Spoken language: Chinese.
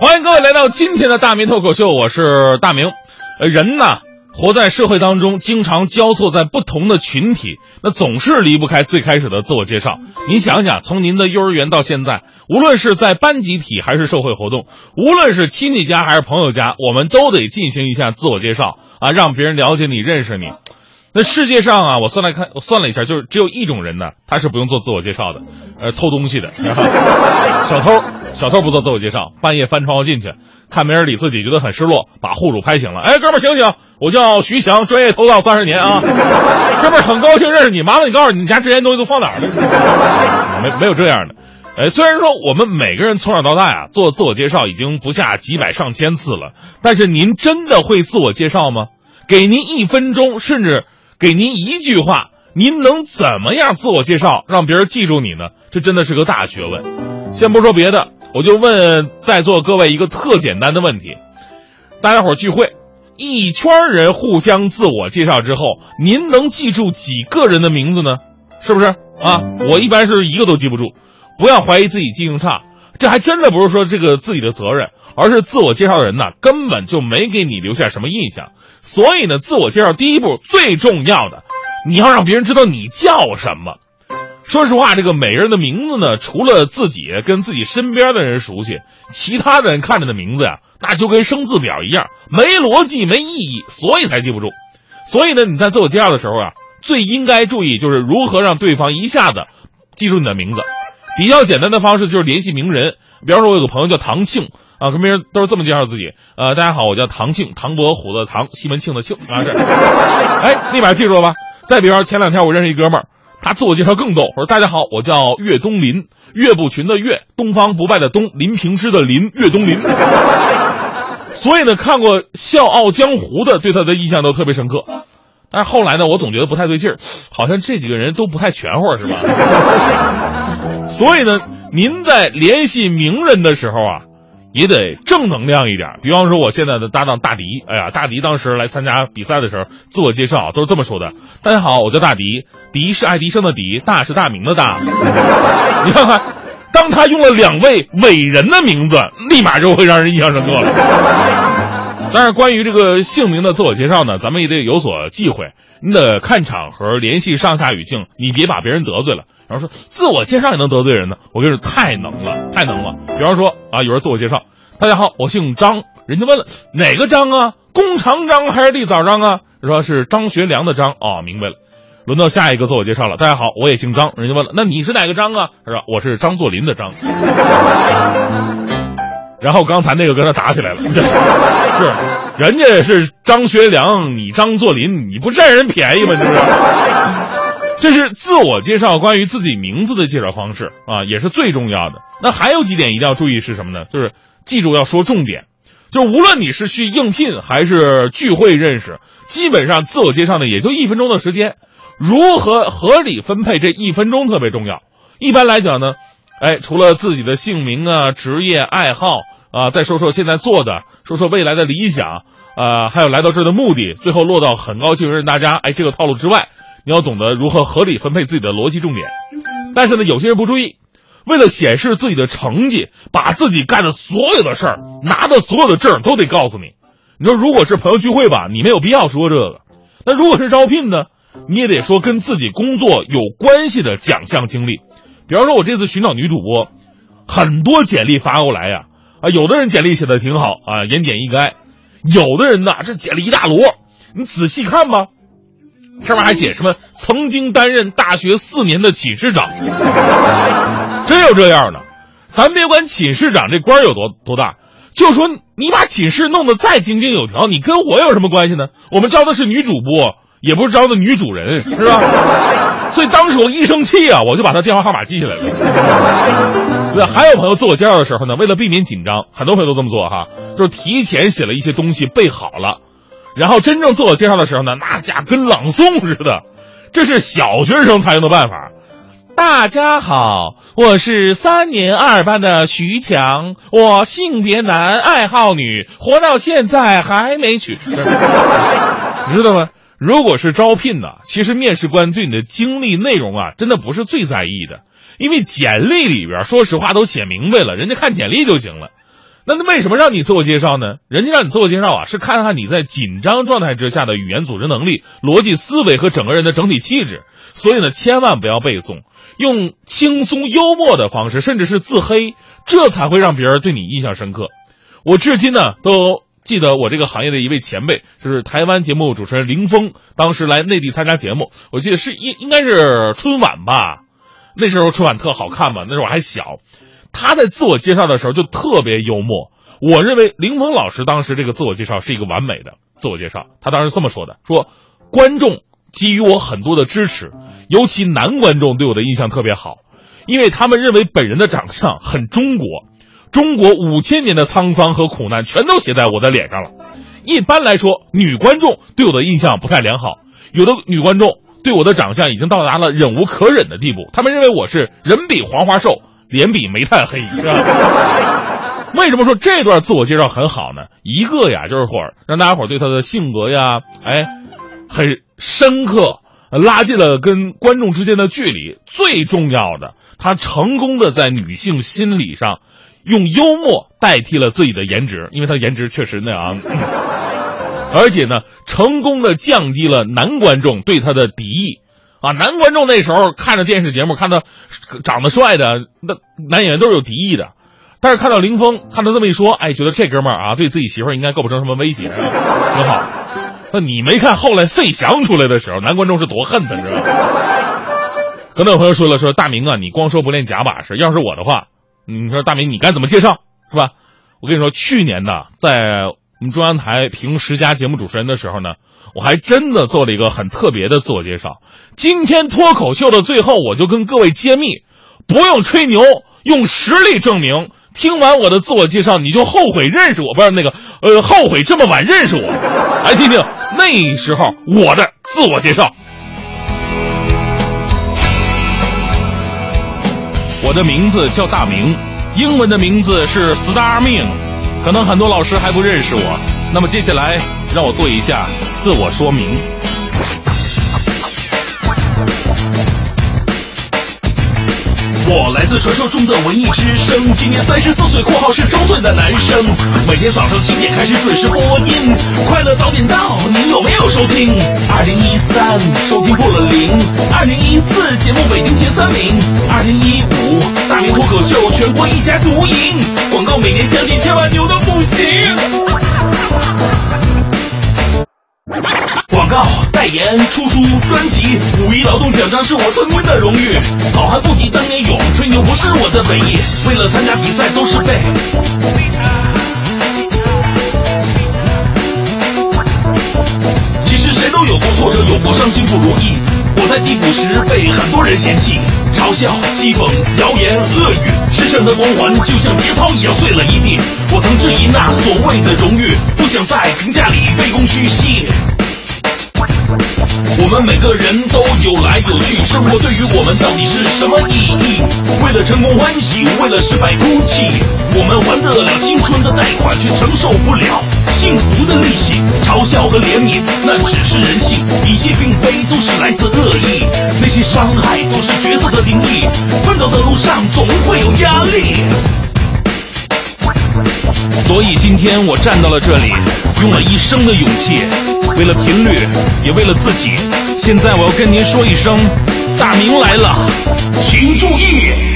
欢迎各位来到今天的大明脱口秀，我是大明。呃，人呐，活在社会当中，经常交错在不同的群体，那总是离不开最开始的自我介绍。您想想，从您的幼儿园到现在，无论是在班集体还是社会活动，无论是亲戚家还是朋友家，我们都得进行一下自我介绍啊，让别人了解你、认识你。那世界上啊，我算来看，我算了一下，就是只有一种人呢，他是不用做自我介绍的，呃，偷东西的，小偷，小偷不做自我介绍，半夜翻窗户进去，看没人理自己，觉得很失落，把户主拍醒了，哎，哥们儿醒醒，我叫徐翔，专业偷盗三十年啊，哥们儿很高兴认识你，麻烦你告诉你，你家这些东西都放哪儿了？没没有这样的，哎，虽然说我们每个人从小到大啊，做自我介绍已经不下几百上千次了，但是您真的会自我介绍吗？给您一分钟，甚至。给您一句话，您能怎么样自我介绍，让别人记住你呢？这真的是个大学问。先不说别的，我就问在座各位一个特简单的问题：大家伙聚会，一圈人互相自我介绍之后，您能记住几个人的名字呢？是不是啊？我一般是一个都记不住。不要怀疑自己记性差，这还真的不是说这个自己的责任，而是自我介绍的人呢，根本就没给你留下什么印象。所以呢，自我介绍第一步最重要的，你要让别人知道你叫什么。说实话，这个每个人的名字呢，除了自己跟自己身边的人熟悉，其他的人看着的名字呀，那就跟生字表一样，没逻辑、没意义，所以才记不住。所以呢，你在自我介绍的时候啊，最应该注意就是如何让对方一下子记住你的名字。比较简单的方式就是联系名人，比方说，我有个朋友叫唐庆。啊，跟别人都是这么介绍自己。呃，大家好，我叫唐庆，唐伯虎的唐，西门庆的庆啊。这，哎，立马记住了吧？再比方，前两天我认识一哥们儿，他自我介绍更逗，我说大家好，我叫岳东林，岳不群的岳，东方不败的东，林平之的林，岳东林。所以呢，看过《笑傲江湖》的，对他的印象都特别深刻。但是后来呢，我总觉得不太对劲儿，好像这几个人都不太全乎，是吧？所以呢，您在联系名人的时候啊。也得正能量一点，比方说我现在的搭档大迪，哎呀，大迪当时来参加比赛的时候，自我介绍都是这么说的：“大家好，我叫大迪，迪是爱迪生的迪，大是大明的大。”你看看，当他用了两位伟人的名字，立马就会让人印象深刻了。但是关于这个姓名的自我介绍呢，咱们也得有所忌讳，你得看场合，联系上下语境，你别把别人得罪了。然后说自我介绍也能得罪人呢，我跟你说太能了，太能了。比方说啊，有人自我介绍，大家好，我姓张，人家问了哪个张啊？弓长张还是立早张啊？说是张学良的张哦，明白了。轮到下一个自我介绍了，大家好，我也姓张，人家问了，那你是哪个张啊？他说我是张作霖的张。然后刚才那个跟他打起来了，是，人家是张学良，你张作霖，你不占人便宜吗？是不是？这是自我介绍关于自己名字的介绍方式啊，也是最重要的。那还有几点一定要注意是什么呢？就是记住要说重点，就无论你是去应聘还是聚会认识，基本上自我介绍呢也就一分钟的时间，如何合理分配这一分钟特别重要。一般来讲呢，哎，除了自己的姓名啊、职业、爱好啊，再说说现在做的，说说未来的理想啊，还有来到这儿的目的，最后落到很高兴认识大家，哎，这个套路之外。你要懂得如何合理分配自己的逻辑重点，但是呢，有些人不注意，为了显示自己的成绩，把自己干的所有的事儿、拿的所有的证都得告诉你。你说，如果是朋友聚会吧，你没有必要说这个；那如果是招聘呢，你也得说跟自己工作有关系的奖项经历。比方说，我这次寻找女主播，很多简历发过来呀，啊，有的人简历写的挺好啊，言简意赅；有的人呢，这简历一大摞，你仔细看吧。上面还写什么？曾经担任大学四年的寝室长，真有这样的。咱别管寝室长这官有多多大，就说你把寝室弄得再井井有条，你跟我有什么关系呢？我们招的是女主播，也不是招的女主人，是吧？所以当时我一生气啊，我就把他电话号码记下来了。对，还有朋友自我介绍的时候呢，为了避免紧张，很多朋友都这么做哈，就是提前写了一些东西备好了。然后真正自我介绍的时候呢，那家跟朗诵似的，这是小学生才用的办法。大家好，我是三年二班的徐强，我性别男，爱好女，活到现在还没娶。你知道吗？如果是招聘呢，其实面试官对你的经历内容啊，真的不是最在意的，因为简历里边说实话都写明白了，人家看简历就行了。那为什么让你自我介绍呢？人家让你自我介绍啊，是看看你在紧张状态之下的语言组织能力、逻辑思维和整个人的整体气质。所以呢，千万不要背诵，用轻松幽默的方式，甚至是自黑，这才会让别人对你印象深刻。我至今呢都记得我这个行业的一位前辈，就是台湾节目主持人林峰，当时来内地参加节目，我记得是应应该是春晚吧，那时候春晚特好看嘛，那时候我还小。他在自我介绍的时候就特别幽默，我认为林峰老师当时这个自我介绍是一个完美的自我介绍。他当时这么说的：说观众给予我很多的支持，尤其男观众对我的印象特别好，因为他们认为本人的长相很中国，中国五千年的沧桑和苦难全都写在我的脸上了。一般来说，女观众对我的印象不太良好，有的女观众对我的长相已经到达了忍无可忍的地步，他们认为我是人比黄花瘦。脸比煤炭黑？为什么说这段自我介绍很好呢？一个呀，就是伙让大家伙对他的性格呀，哎，很深刻，拉近了跟观众之间的距离。最重要的，他成功的在女性心理上，用幽默代替了自己的颜值，因为他颜值确实那样，而且呢，成功的降低了男观众对他的敌意。啊，男观众那时候看着电视节目，看到长得帅的那男演员都是有敌意的，但是看到林峰，看他这么一说，哎，觉得这哥们儿啊，对自己媳妇儿应该构不成什么威胁，挺好。那你没看后来费翔出来的时候，男观众是多恨他，你知道吗？可能有朋友说了，说大明啊，你光说不练假把式，要是我的话，你说大明你该怎么介绍，是吧？我跟你说，去年呢，在我们中央台评十佳节目主持人的时候呢。我还真的做了一个很特别的自我介绍。今天脱口秀的最后，我就跟各位揭秘，不用吹牛，用实力证明。听完我的自我介绍，你就后悔认识我，不是那个，呃，后悔这么晚认识我。来听听那时候我的自我介绍。我的名字叫大明，英文的名字是 Star Ming，可能很多老师还不认识我。那么接下来让我做一下。自我说明。我来自传说中的文艺之声，今年三十四岁，括号是周岁的男生。每天早上七点开始准时播音，快乐早点到，您有没有收听？家独赢，广告每年将近千万，牛的不行。广告代言、出书、专辑，五一劳动奖章是我尊贵的荣誉。好汉不提当年勇，吹牛不是我的本意。为了参加比赛都是背。其实谁都有过挫折，有过伤心不如意。我在低谷时被很多人嫌弃、嘲笑、讥讽、谣言、恶语，身上的光环就像节操一样碎了一地。我曾质疑那所谓的荣誉，不想在评价里卑躬屈膝。我们每个人都有来有去，生活对于我们到底是什么意义？为了成功欢喜，为了失败哭泣。我们还得了青春的贷款，却承受不了幸福的利息。嘲笑和怜悯，那只是人性，一切并非都是来自恶意。那些伤害都是角色的定义，奋斗的路上总会有压力。所以今天我站到了这里，用了一生的勇气，为了频率，也为了自己。现在我要跟您说一声，大明来了，请注意。